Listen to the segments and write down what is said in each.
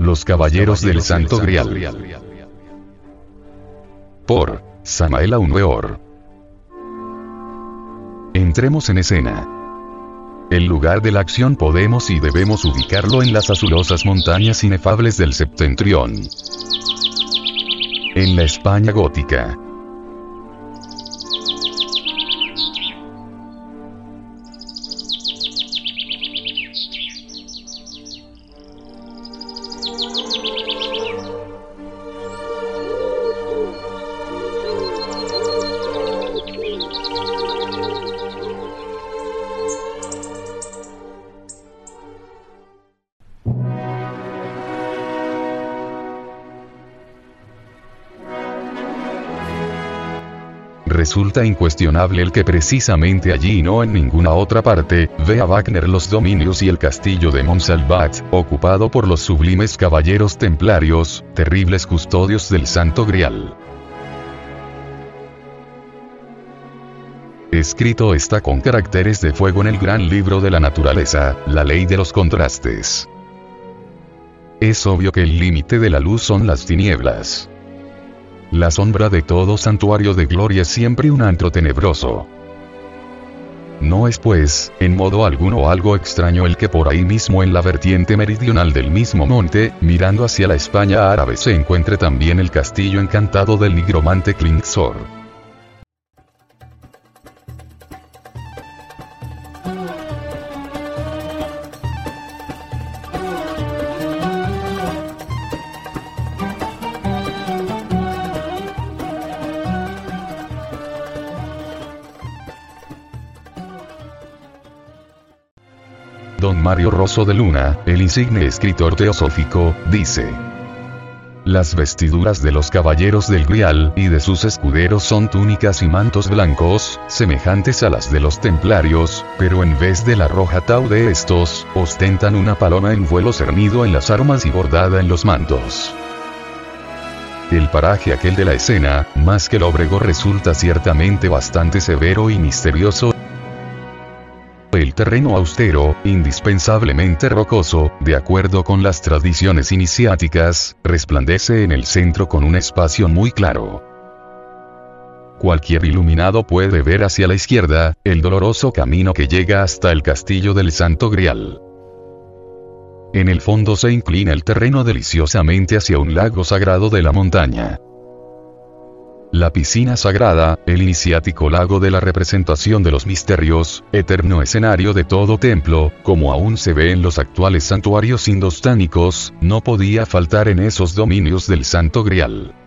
Los Caballeros del Santo Grial. Por Samael Weor. Entremos en escena. El lugar de la acción podemos y debemos ubicarlo en las azulosas montañas inefables del septentrión. En la España gótica. Resulta incuestionable el que precisamente allí y no en ninguna otra parte, ve a Wagner los dominios y el castillo de Monsalvat, ocupado por los sublimes caballeros templarios, terribles custodios del Santo Grial. Escrito está con caracteres de fuego en el gran libro de la naturaleza, la ley de los contrastes. Es obvio que el límite de la luz son las tinieblas. La sombra de todo santuario de gloria es siempre un antro tenebroso. No es pues, en modo alguno algo extraño el que por ahí mismo en la vertiente meridional del mismo monte, mirando hacia la España árabe se encuentre también el castillo encantado del nigromante Klingsor. Mario Rosso de Luna, el insigne escritor teosófico, dice. Las vestiduras de los caballeros del Grial y de sus escuderos son túnicas y mantos blancos, semejantes a las de los templarios, pero en vez de la roja tau de estos, ostentan una paloma en vuelo cernido en las armas y bordada en los mantos. El paraje aquel de la escena, más que lóbrego resulta ciertamente bastante severo y misterioso, el terreno austero, indispensablemente rocoso, de acuerdo con las tradiciones iniciáticas, resplandece en el centro con un espacio muy claro. Cualquier iluminado puede ver hacia la izquierda, el doloroso camino que llega hasta el castillo del Santo Grial. En el fondo se inclina el terreno deliciosamente hacia un lago sagrado de la montaña. La piscina sagrada, el iniciático lago de la representación de los misterios, eterno escenario de todo templo, como aún se ve en los actuales santuarios indostánicos, no podía faltar en esos dominios del Santo Grial.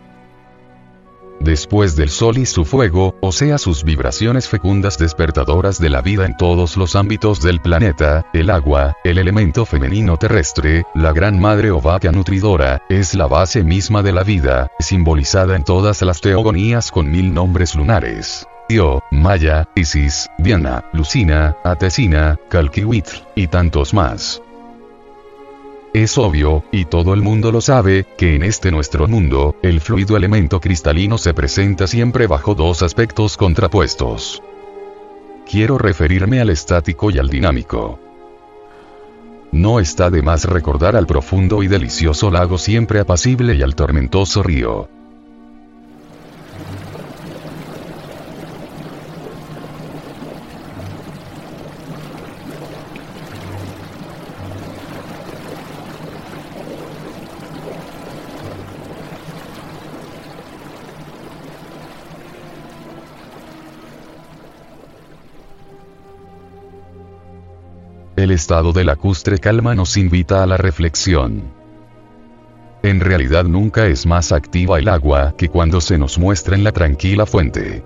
Después del sol y su fuego, o sea sus vibraciones fecundas despertadoras de la vida en todos los ámbitos del planeta, el agua, el elemento femenino terrestre, la gran madre o vaca nutridora, es la base misma de la vida, simbolizada en todas las teogonías con mil nombres lunares. Io, Maya, Isis, Diana, Lucina, Atesina, Calquihuitl, y tantos más. Es obvio, y todo el mundo lo sabe, que en este nuestro mundo, el fluido elemento cristalino se presenta siempre bajo dos aspectos contrapuestos. Quiero referirme al estático y al dinámico. No está de más recordar al profundo y delicioso lago siempre apacible y al tormentoso río. El estado de lacustre calma nos invita a la reflexión. En realidad nunca es más activa el agua que cuando se nos muestra en la tranquila fuente.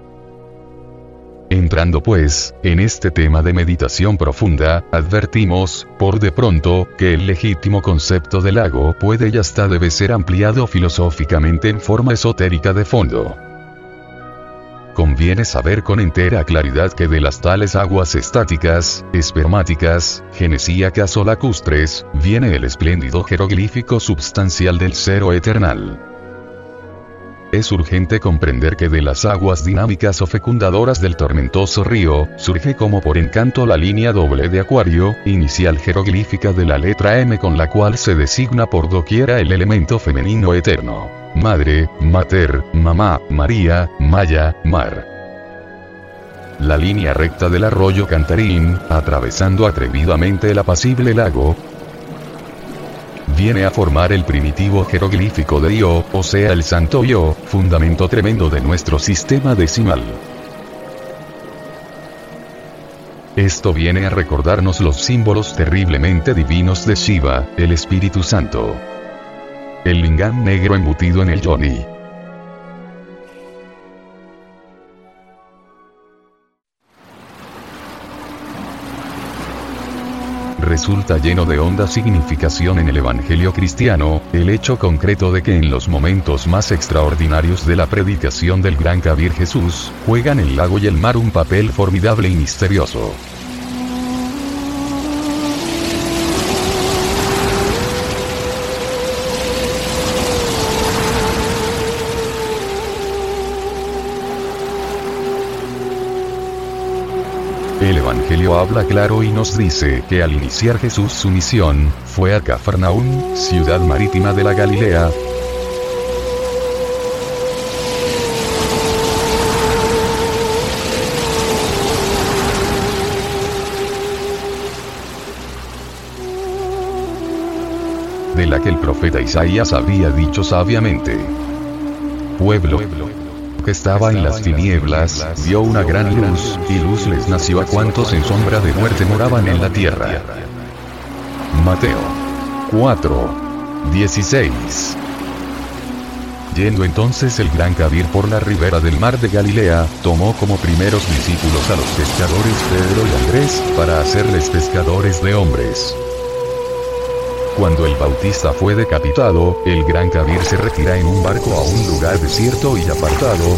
Entrando pues, en este tema de meditación profunda, advertimos, por de pronto, que el legítimo concepto del lago puede y hasta debe ser ampliado filosóficamente en forma esotérica de fondo. Conviene saber con entera claridad que de las tales aguas estáticas, espermáticas, genesíacas o lacustres, viene el espléndido jeroglífico substancial del cero eternal. es urgente comprender que de las aguas dinámicas o fecundadoras del tormentoso río, surge como por encanto la línea doble de Acuario, inicial jeroglífica de la letra M con la cual se designa por doquiera el elemento femenino eterno. Madre, Mater, Mamá, María, Maya, Mar. La línea recta del arroyo Cantarín, atravesando atrevidamente el apacible lago, viene a formar el primitivo jeroglífico de Io, o sea el santo Io, fundamento tremendo de nuestro sistema decimal. Esto viene a recordarnos los símbolos terriblemente divinos de Shiva, el Espíritu Santo. El lingam negro embutido en el yoni. resulta lleno de honda significación en el Evangelio cristiano, el hecho concreto de que en los momentos más extraordinarios de la predicación del gran Kabir Jesús, juegan el lago y el mar un papel formidable y misterioso. El Evangelio habla claro y nos dice que al iniciar Jesús su misión, fue a Cafarnaún, ciudad marítima de la Galilea, de la que el profeta Isaías había dicho sabiamente. Pueblo, que estaba en las tinieblas, vio una gran luz, y luz les nació a cuantos en sombra de muerte moraban en la tierra. Mateo 4. 16. Yendo entonces el gran Cabir por la ribera del mar de Galilea, tomó como primeros discípulos a los pescadores Pedro y Andrés, para hacerles pescadores de hombres. Cuando el Bautista fue decapitado, el gran Kabir se retira en un barco a un lugar desierto y apartado,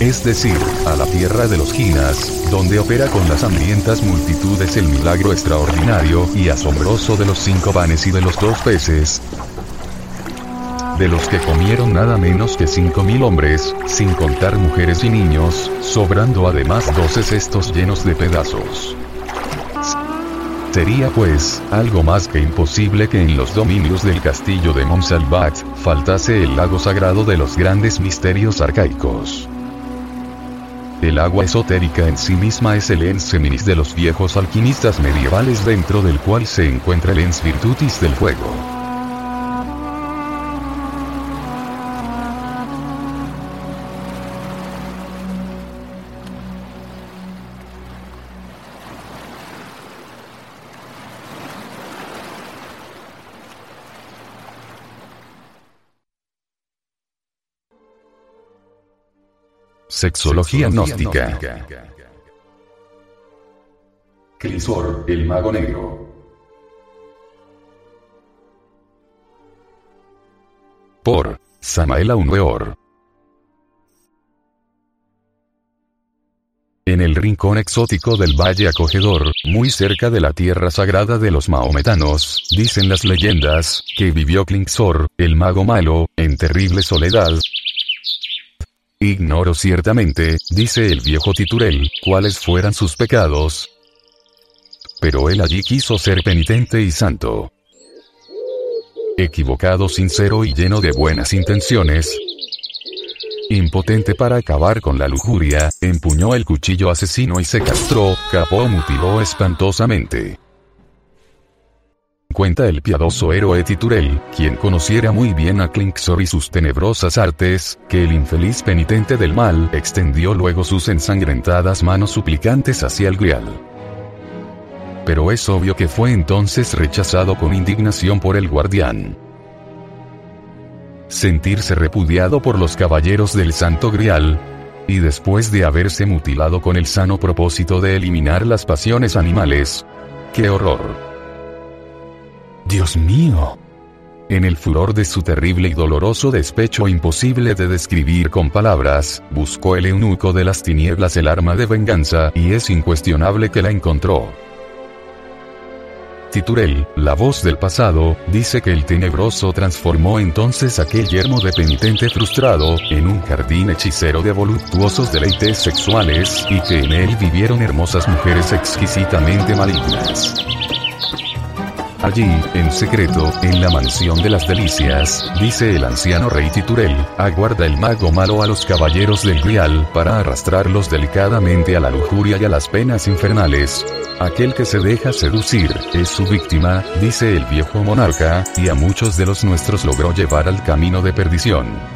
es decir, a la tierra de los Ginas, donde opera con las hambrientas multitudes el milagro extraordinario y asombroso de los cinco panes y de los dos peces, de los que comieron nada menos que cinco mil hombres, sin contar mujeres y niños, sobrando además doce cestos llenos de pedazos. Sería pues, algo más que imposible que en los dominios del castillo de Monsalvat, faltase el lago sagrado de los grandes misterios arcaicos. El agua esotérica en sí misma es el ens seminis de los viejos alquimistas medievales dentro del cual se encuentra el ens virtutis del fuego. Sexología gnóstica. Crisor, el mago negro. Por Samael Aunweor. En el rincón exótico del Valle Acogedor, muy cerca de la tierra sagrada de los maometanos, dicen las leyendas, que vivió Klinxor, el mago malo, en terrible soledad, Ignoro ciertamente, dice el viejo Titurel, cuáles fueran sus pecados. Pero él allí quiso ser penitente y santo. Equivocado, sincero y lleno de buenas intenciones. Impotente para acabar con la lujuria, empuñó el cuchillo asesino y se castró, capó mutiló espantosamente cuenta el piadoso héroe Titurel, quien conociera muy bien a Klinksor y sus tenebrosas artes, que el infeliz penitente del mal extendió luego sus ensangrentadas manos suplicantes hacia el Grial. Pero es obvio que fue entonces rechazado con indignación por el guardián. Sentirse repudiado por los caballeros del Santo Grial, y después de haberse mutilado con el sano propósito de eliminar las pasiones animales, ¡qué horror! Dios mío. En el furor de su terrible y doloroso despecho imposible de describir con palabras, buscó el eunuco de las tinieblas el arma de venganza y es incuestionable que la encontró. Titurel, la voz del pasado, dice que el tenebroso transformó entonces aquel yermo de penitente frustrado, en un jardín hechicero de voluptuosos deleites sexuales, y que en él vivieron hermosas mujeres exquisitamente malignas. Allí, en secreto, en la mansión de las delicias, dice el anciano rey Titurel, aguarda el mago malo a los caballeros del Grial para arrastrarlos delicadamente a la lujuria y a las penas infernales. Aquel que se deja seducir, es su víctima, dice el viejo monarca, y a muchos de los nuestros logró llevar al camino de perdición.